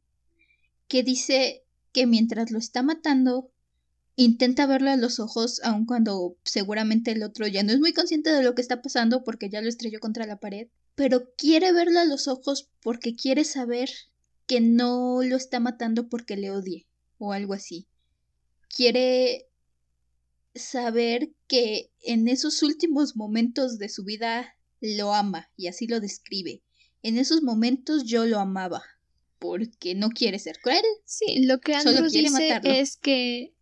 que dice que mientras lo está matando intenta verlo a los ojos aun cuando seguramente el otro ya no es muy consciente de lo que está pasando porque ya lo estrelló contra la pared, pero quiere verlo a los ojos porque quiere saber que no lo está matando porque le odie o algo así. Quiere saber que en esos últimos momentos de su vida lo ama y así lo describe. En esos momentos yo lo amaba. Porque no quiere ser cruel. Sí, lo que Andrew dice es que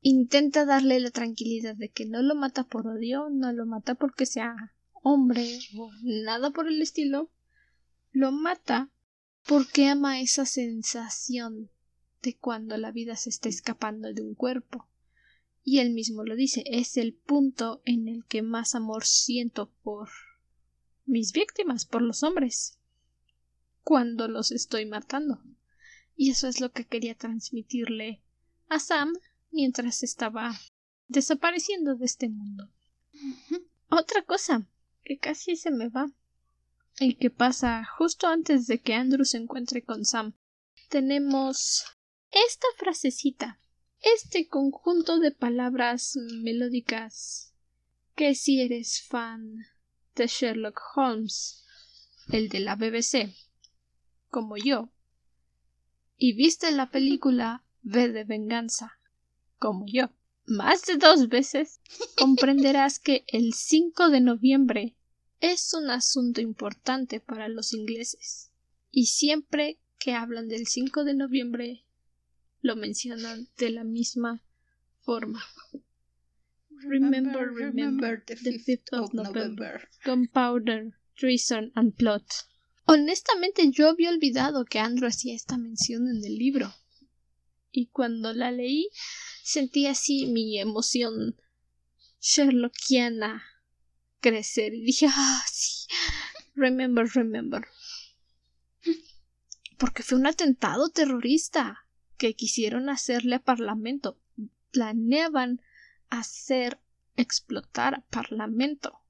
intenta darle la tranquilidad de que no lo mata por odio, no lo mata porque sea hombre o nada por el estilo, lo mata porque ama esa sensación de cuando la vida se está escapando de un cuerpo. Y él mismo lo dice, es el punto en el que más amor siento por mis víctimas, por los hombres, cuando los estoy matando. Y eso es lo que quería transmitirle a Sam mientras estaba desapareciendo de este mundo. Otra cosa que casi se me va y que pasa justo antes de que Andrew se encuentre con Sam. Tenemos esta frasecita, este conjunto de palabras melódicas que si eres fan de Sherlock Holmes, el de la BBC, como yo, y viste la película V de Venganza, como yo, más de dos veces, comprenderás que el 5 de noviembre es un asunto importante para los ingleses. Y siempre que hablan del 5 de noviembre, lo mencionan de la misma forma. Remember, remember the 5th of November. Gunpowder, treason and plot. Honestamente yo había olvidado que Andrew hacía esta mención en el libro. Y cuando la leí sentí así mi emoción sherlockiana crecer y dije, ah, sí, remember, remember. Porque fue un atentado terrorista que quisieron hacerle a Parlamento. Planeaban hacer explotar a Parlamento.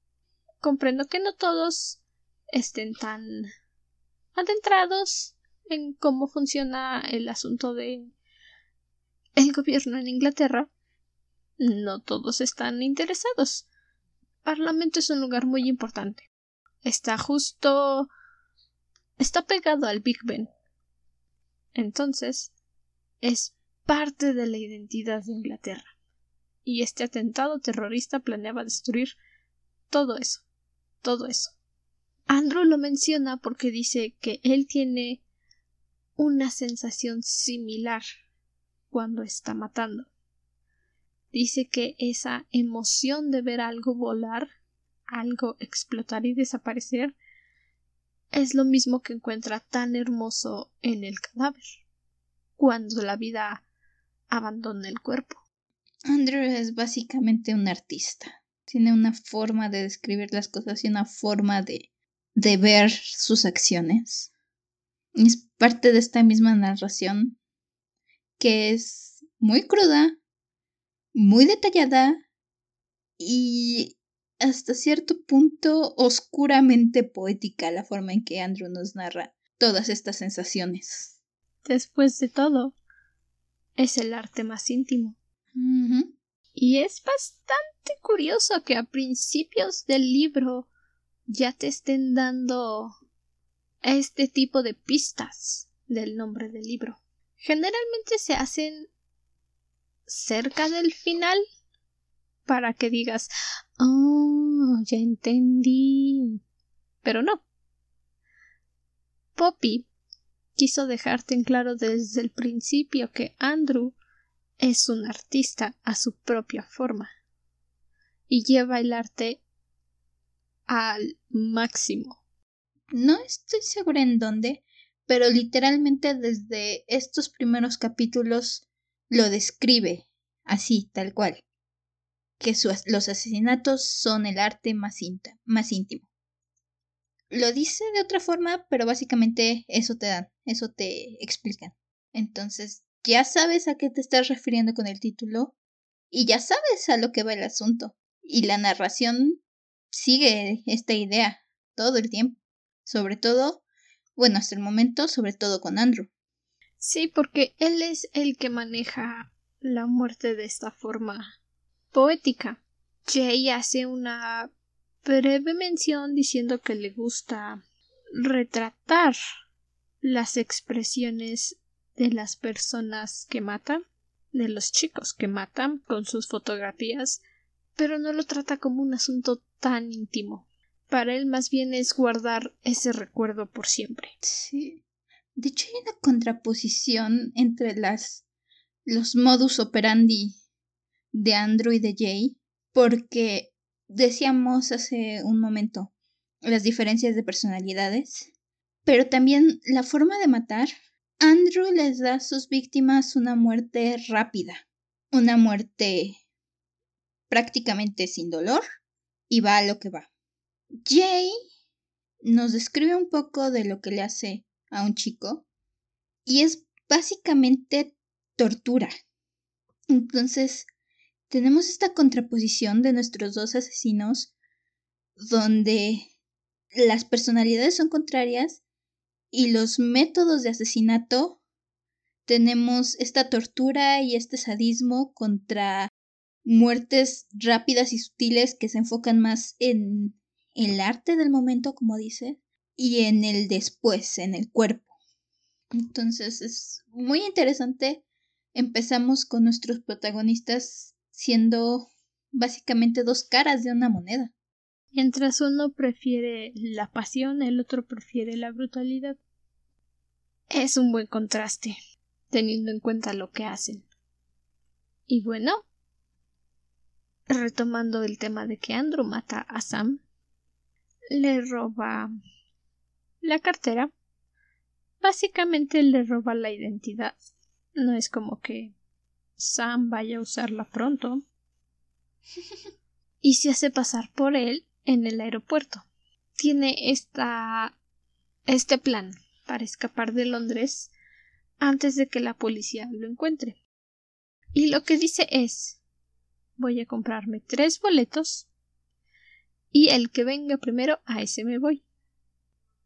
Comprendo que no todos estén tan adentrados en cómo funciona el asunto de el gobierno en Inglaterra. No todos están interesados. Parlamento es un lugar muy importante. Está justo. está pegado al Big Ben. Entonces, es parte de la identidad de Inglaterra y este atentado terrorista planeaba destruir todo eso, todo eso. Andrew lo menciona porque dice que él tiene una sensación similar cuando está matando. Dice que esa emoción de ver algo volar, algo explotar y desaparecer, es lo mismo que encuentra tan hermoso en el cadáver, cuando la vida abandona el cuerpo. Andrew es básicamente un artista. Tiene una forma de describir las cosas y una forma de, de ver sus acciones. Es parte de esta misma narración que es muy cruda, muy detallada y hasta cierto punto oscuramente poética la forma en que Andrew nos narra todas estas sensaciones. Después de todo, es el arte más íntimo. Y es bastante curioso que a principios del libro ya te estén dando este tipo de pistas del nombre del libro. Generalmente se hacen cerca del final para que digas, oh, ya entendí. Pero no. Poppy quiso dejarte en claro desde el principio que Andrew es un artista a su propia forma y lleva el arte al máximo. No estoy segura en dónde, pero literalmente desde estos primeros capítulos lo describe así, tal cual, que los asesinatos son el arte más, más íntimo. Lo dice de otra forma, pero básicamente eso te dan, eso te explican. Entonces, ya sabes a qué te estás refiriendo con el título y ya sabes a lo que va el asunto. Y la narración sigue esta idea todo el tiempo. Sobre todo, bueno, hasta el momento, sobre todo con Andrew. Sí, porque él es el que maneja la muerte de esta forma poética. Jay hace una breve mención diciendo que le gusta retratar las expresiones de las personas que matan, de los chicos que matan con sus fotografías, pero no lo trata como un asunto tan íntimo. Para él más bien es guardar ese recuerdo por siempre. Sí. De hecho, hay una contraposición entre las los modus operandi de Andrew y de Jay, porque decíamos hace un momento las diferencias de personalidades, pero también la forma de matar. Andrew les da a sus víctimas una muerte rápida, una muerte prácticamente sin dolor y va a lo que va. Jay nos describe un poco de lo que le hace a un chico y es básicamente tortura. Entonces, tenemos esta contraposición de nuestros dos asesinos donde las personalidades son contrarias y los métodos de asesinato tenemos esta tortura y este sadismo contra muertes rápidas y sutiles que se enfocan más en el arte del momento, como dice, y en el después, en el cuerpo. Entonces es muy interesante. Empezamos con nuestros protagonistas siendo básicamente dos caras de una moneda. Mientras uno prefiere la pasión, el otro prefiere la brutalidad. Es un buen contraste, teniendo en cuenta lo que hacen. Y bueno, retomando el tema de que Andrew mata a Sam, le roba la cartera. Básicamente le roba la identidad. No es como que Sam vaya a usarla pronto. y se hace pasar por él en el aeropuerto. Tiene esta este plan para escapar de Londres antes de que la policía lo encuentre. Y lo que dice es voy a comprarme tres boletos y el que venga primero a ese me voy.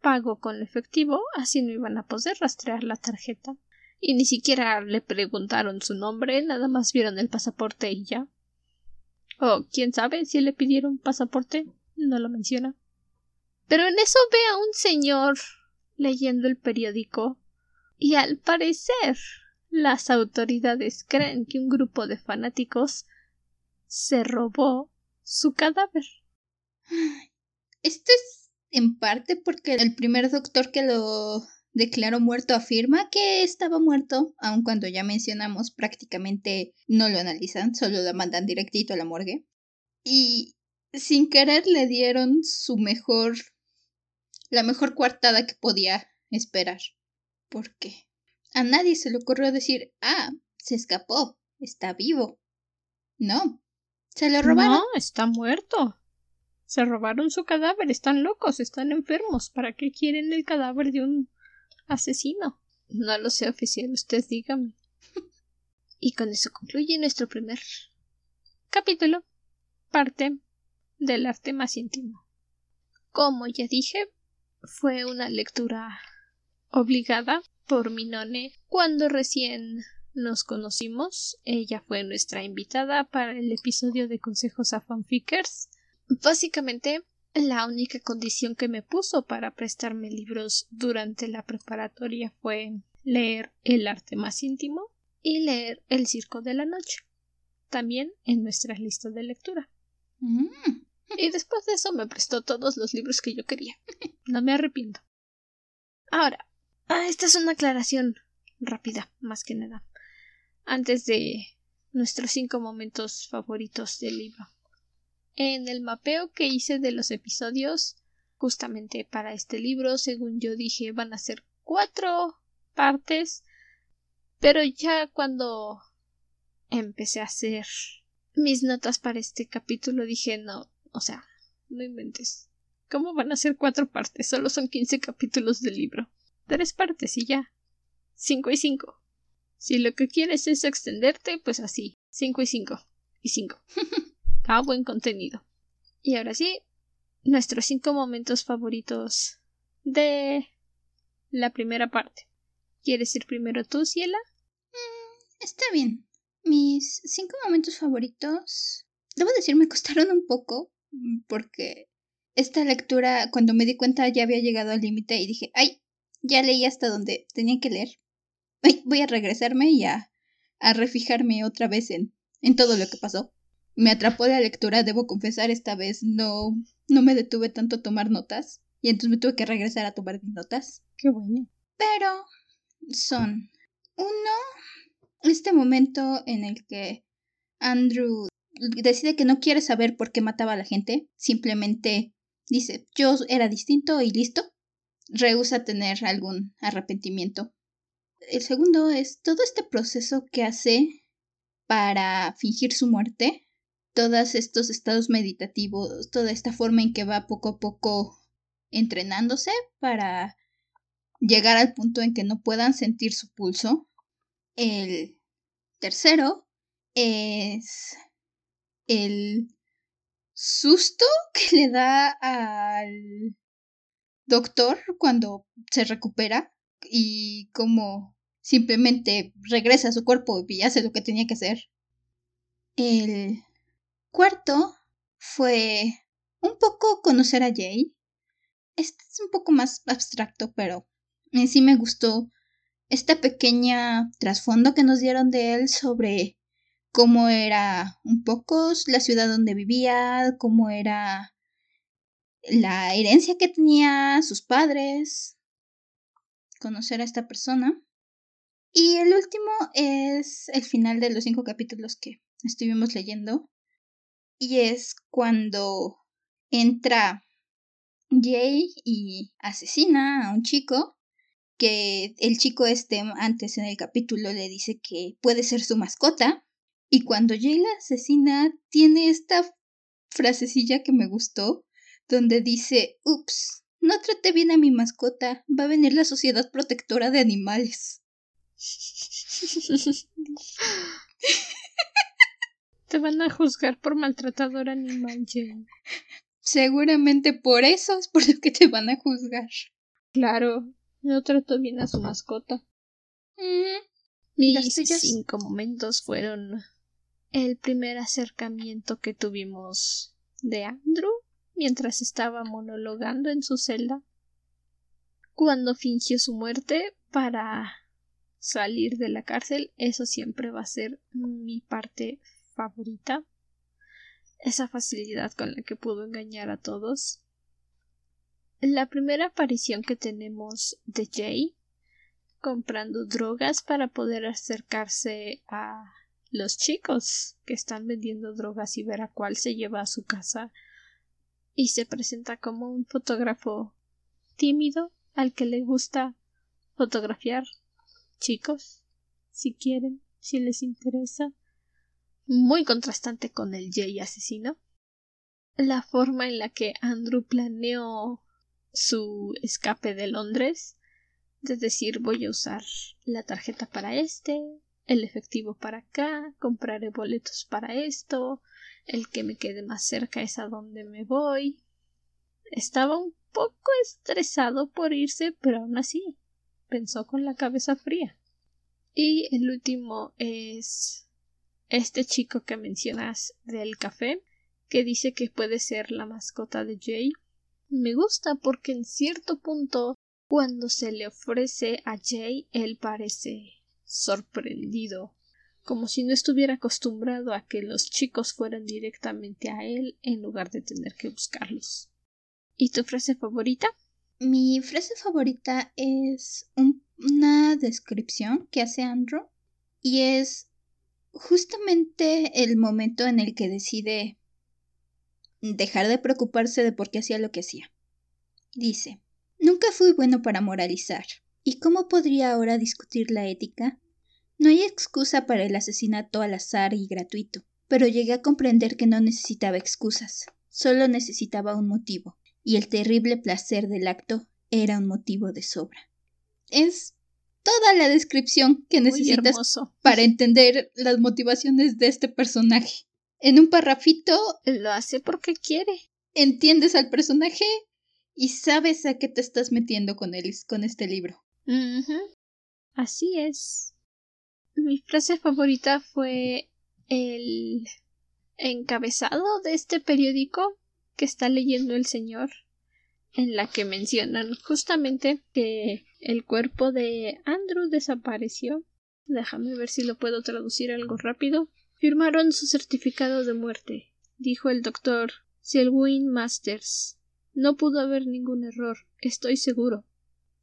Pago con efectivo, así no iban a poder rastrear la tarjeta. Y ni siquiera le preguntaron su nombre, nada más vieron el pasaporte y ya. O quién sabe si le pidieron pasaporte, no lo menciona. Pero en eso ve a un señor leyendo el periódico y al parecer las autoridades creen que un grupo de fanáticos se robó su cadáver. Esto es en parte porque el primer doctor que lo declaró muerto afirma que estaba muerto, aun cuando ya mencionamos prácticamente no lo analizan, solo lo mandan directito a la morgue. Y sin querer le dieron su mejor la mejor coartada que podía esperar. ¿Por qué? A nadie se le ocurrió decir, ah, se escapó, está vivo. No, se lo robaron. No, está muerto. Se robaron su cadáver, están locos, están enfermos. ¿Para qué quieren el cadáver de un asesino? No lo sé, oficial, usted dígame. y con eso concluye nuestro primer capítulo, parte del arte más íntimo. Como ya dije, fue una lectura obligada por mi none cuando recién nos conocimos. Ella fue nuestra invitada para el episodio de consejos a fanfickers. Básicamente, la única condición que me puso para prestarme libros durante la preparatoria fue leer El arte más íntimo y leer El circo de la noche, también en nuestra lista de lectura. Mm. Y después de eso me prestó todos los libros que yo quería. No me arrepiento. Ahora, ah, esta es una aclaración rápida, más que nada antes de nuestros cinco momentos favoritos del libro. En el mapeo que hice de los episodios, justamente para este libro, según yo dije, van a ser cuatro partes, pero ya cuando empecé a hacer mis notas para este capítulo dije, no, o sea, no inventes. ¿Cómo van a ser cuatro partes? Solo son quince capítulos del libro. Tres partes y ya. Cinco y cinco. Si lo que quieres es extenderte, pues así, 5 y 5 y 5. ah, buen contenido. Y ahora sí, nuestros cinco momentos favoritos de la primera parte. ¿Quieres ir primero tú, Ciela? Mm, está bien. Mis cinco momentos favoritos, debo decir, me costaron un poco mm, porque esta lectura, cuando me di cuenta, ya había llegado al límite y dije, ay, ya leí hasta donde tenía que leer voy a regresarme y a, a refijarme otra vez en, en todo lo que pasó. Me atrapó la lectura, debo confesar, esta vez no, no me detuve tanto a tomar notas. Y entonces me tuve que regresar a tomar mis notas. Qué bueno. Pero son uno, este momento en el que Andrew decide que no quiere saber por qué mataba a la gente, simplemente dice yo era distinto y listo, rehúsa tener algún arrepentimiento. El segundo es todo este proceso que hace para fingir su muerte, todos estos estados meditativos, toda esta forma en que va poco a poco entrenándose para llegar al punto en que no puedan sentir su pulso. El tercero es el susto que le da al doctor cuando se recupera y como simplemente regresa a su cuerpo y hace lo que tenía que hacer. El cuarto fue un poco conocer a Jay. Este es un poco más abstracto, pero en sí me gustó esta pequeña trasfondo que nos dieron de él sobre cómo era un poco la ciudad donde vivía, cómo era la herencia que tenía sus padres, conocer a esta persona. Y el último es el final de los cinco capítulos que estuvimos leyendo. Y es cuando entra Jay y asesina a un chico. Que el chico este antes en el capítulo le dice que puede ser su mascota. Y cuando Jay la asesina, tiene esta frasecilla que me gustó, donde dice, ups, no traté bien a mi mascota, va a venir la Sociedad Protectora de Animales. Te van a juzgar por maltratador animal, Jane. Seguramente por eso es por lo que te van a juzgar. Claro, no trató bien a su mascota. Mm, Mis cinco momentos fueron el primer acercamiento que tuvimos de Andrew mientras estaba monologando en su celda, cuando fingió su muerte para salir de la cárcel, eso siempre va a ser mi parte favorita. Esa facilidad con la que pudo engañar a todos. La primera aparición que tenemos de Jay comprando drogas para poder acercarse a los chicos que están vendiendo drogas y ver a cuál se lleva a su casa y se presenta como un fotógrafo tímido al que le gusta fotografiar chicos, si quieren, si les interesa. Muy contrastante con el Jay asesino. La forma en la que Andrew planeó su escape de Londres, es decir, voy a usar la tarjeta para este, el efectivo para acá, compraré boletos para esto, el que me quede más cerca es a donde me voy. Estaba un poco estresado por irse, pero aún así pensó con la cabeza fría. Y el último es este chico que mencionas del café, que dice que puede ser la mascota de Jay. Me gusta porque en cierto punto, cuando se le ofrece a Jay, él parece sorprendido como si no estuviera acostumbrado a que los chicos fueran directamente a él en lugar de tener que buscarlos. ¿Y tu frase favorita? Mi frase favorita es una descripción que hace Andrew y es justamente el momento en el que decide dejar de preocuparse de por qué hacía lo que hacía. Dice, Nunca fui bueno para moralizar. ¿Y cómo podría ahora discutir la ética? No hay excusa para el asesinato al azar y gratuito, pero llegué a comprender que no necesitaba excusas, solo necesitaba un motivo, y el terrible placer del acto era un motivo de sobra. Es toda la descripción que necesitas para entender las motivaciones de este personaje. En un parrafito lo hace porque quiere. Entiendes al personaje y sabes a qué te estás metiendo con él, con este libro. Así es. Mi frase favorita fue el encabezado de este periódico que está leyendo el señor, en la que mencionan justamente que el cuerpo de Andrew desapareció. Déjame ver si lo puedo traducir algo rápido. Firmaron su certificado de muerte, dijo el doctor Selwyn Masters. No pudo haber ningún error, estoy seguro.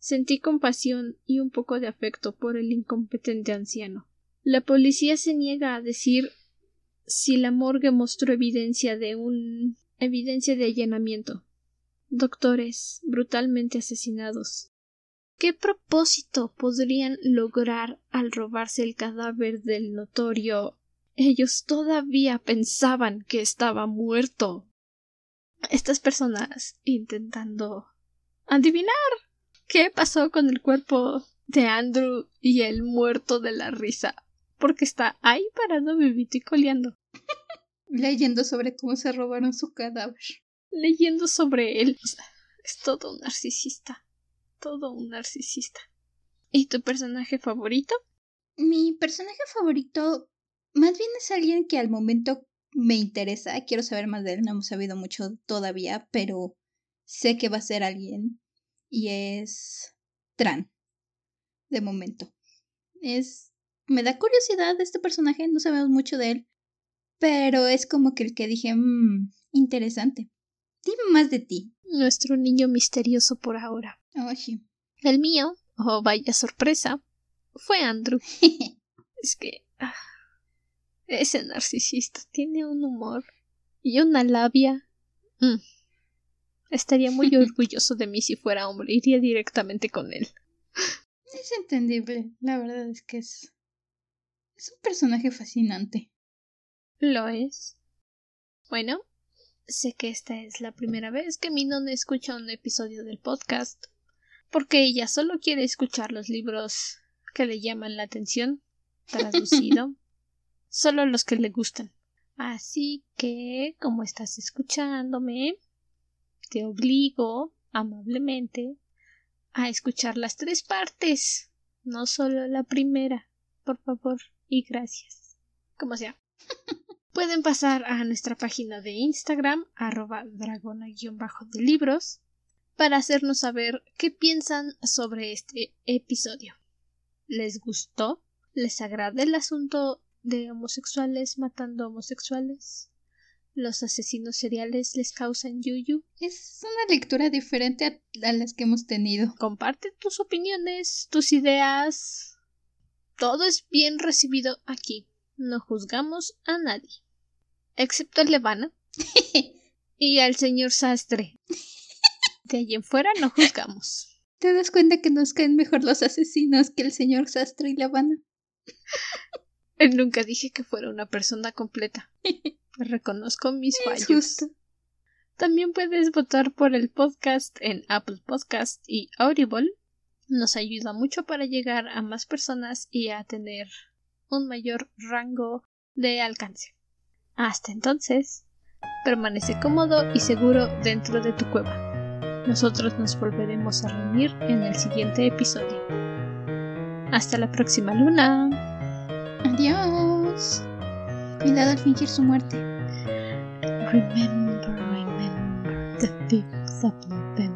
Sentí compasión y un poco de afecto por el incompetente anciano. La policía se niega a decir si la morgue mostró evidencia de un evidencia de allanamiento. Doctores brutalmente asesinados. ¿Qué propósito podrían lograr al robarse el cadáver del notorio? Ellos todavía pensaban que estaba muerto. Estas personas intentando adivinar qué pasó con el cuerpo de Andrew y el muerto de la risa, porque está ahí parado vivito y coleando. Leyendo sobre cómo se robaron su cadáver. Leyendo sobre él. es todo un narcisista. Todo un narcisista. ¿Y tu personaje favorito? Mi personaje favorito más bien es alguien que al momento me interesa. Quiero saber más de él. No hemos sabido mucho todavía, pero sé que va a ser alguien. Y es Tran. De momento. Es. Me da curiosidad este personaje. No sabemos mucho de él. Pero es como que el que dije, mmm, interesante. Dime más de ti. Nuestro niño misterioso por ahora. Sí. El mío, oh vaya sorpresa, fue Andrew. es que... Ah, ese narcisista tiene un humor y una labia. Mm. Estaría muy orgulloso de mí si fuera hombre. Iría directamente con él. Es entendible. La verdad es que es... Es un personaje fascinante. Lo es. Bueno, sé que esta es la primera vez que mi nona escucha un episodio del podcast, porque ella solo quiere escuchar los libros que le llaman la atención, traducido, solo los que le gustan. Así que, como estás escuchándome, te obligo amablemente a escuchar las tres partes, no solo la primera, por favor y gracias. Como sea. Pueden pasar a nuestra página de Instagram, arroba dragona-de libros, para hacernos saber qué piensan sobre este episodio. ¿Les gustó? ¿Les agrada el asunto de homosexuales matando homosexuales? ¿Los asesinos seriales les causan yuyu? Es una lectura diferente a, a las que hemos tenido. Comparte tus opiniones, tus ideas. Todo es bien recibido aquí. No juzgamos a nadie excepto el Levana y al señor Sastre. De allí en fuera no juzgamos. ¿Te das cuenta que nos caen mejor los asesinos que el señor Sastre y Levana? Nunca dije que fuera una persona completa. Reconozco mis fallos. También puedes votar por el podcast en Apple Podcast y Audible. Nos ayuda mucho para llegar a más personas y a tener un mayor rango de alcance. Hasta entonces, permanece cómodo y seguro dentro de tu cueva. Nosotros nos volveremos a reunir en el siguiente episodio. Hasta la próxima luna. Adiós. Cuidado al fingir su muerte. Remember, remember the 5th of November.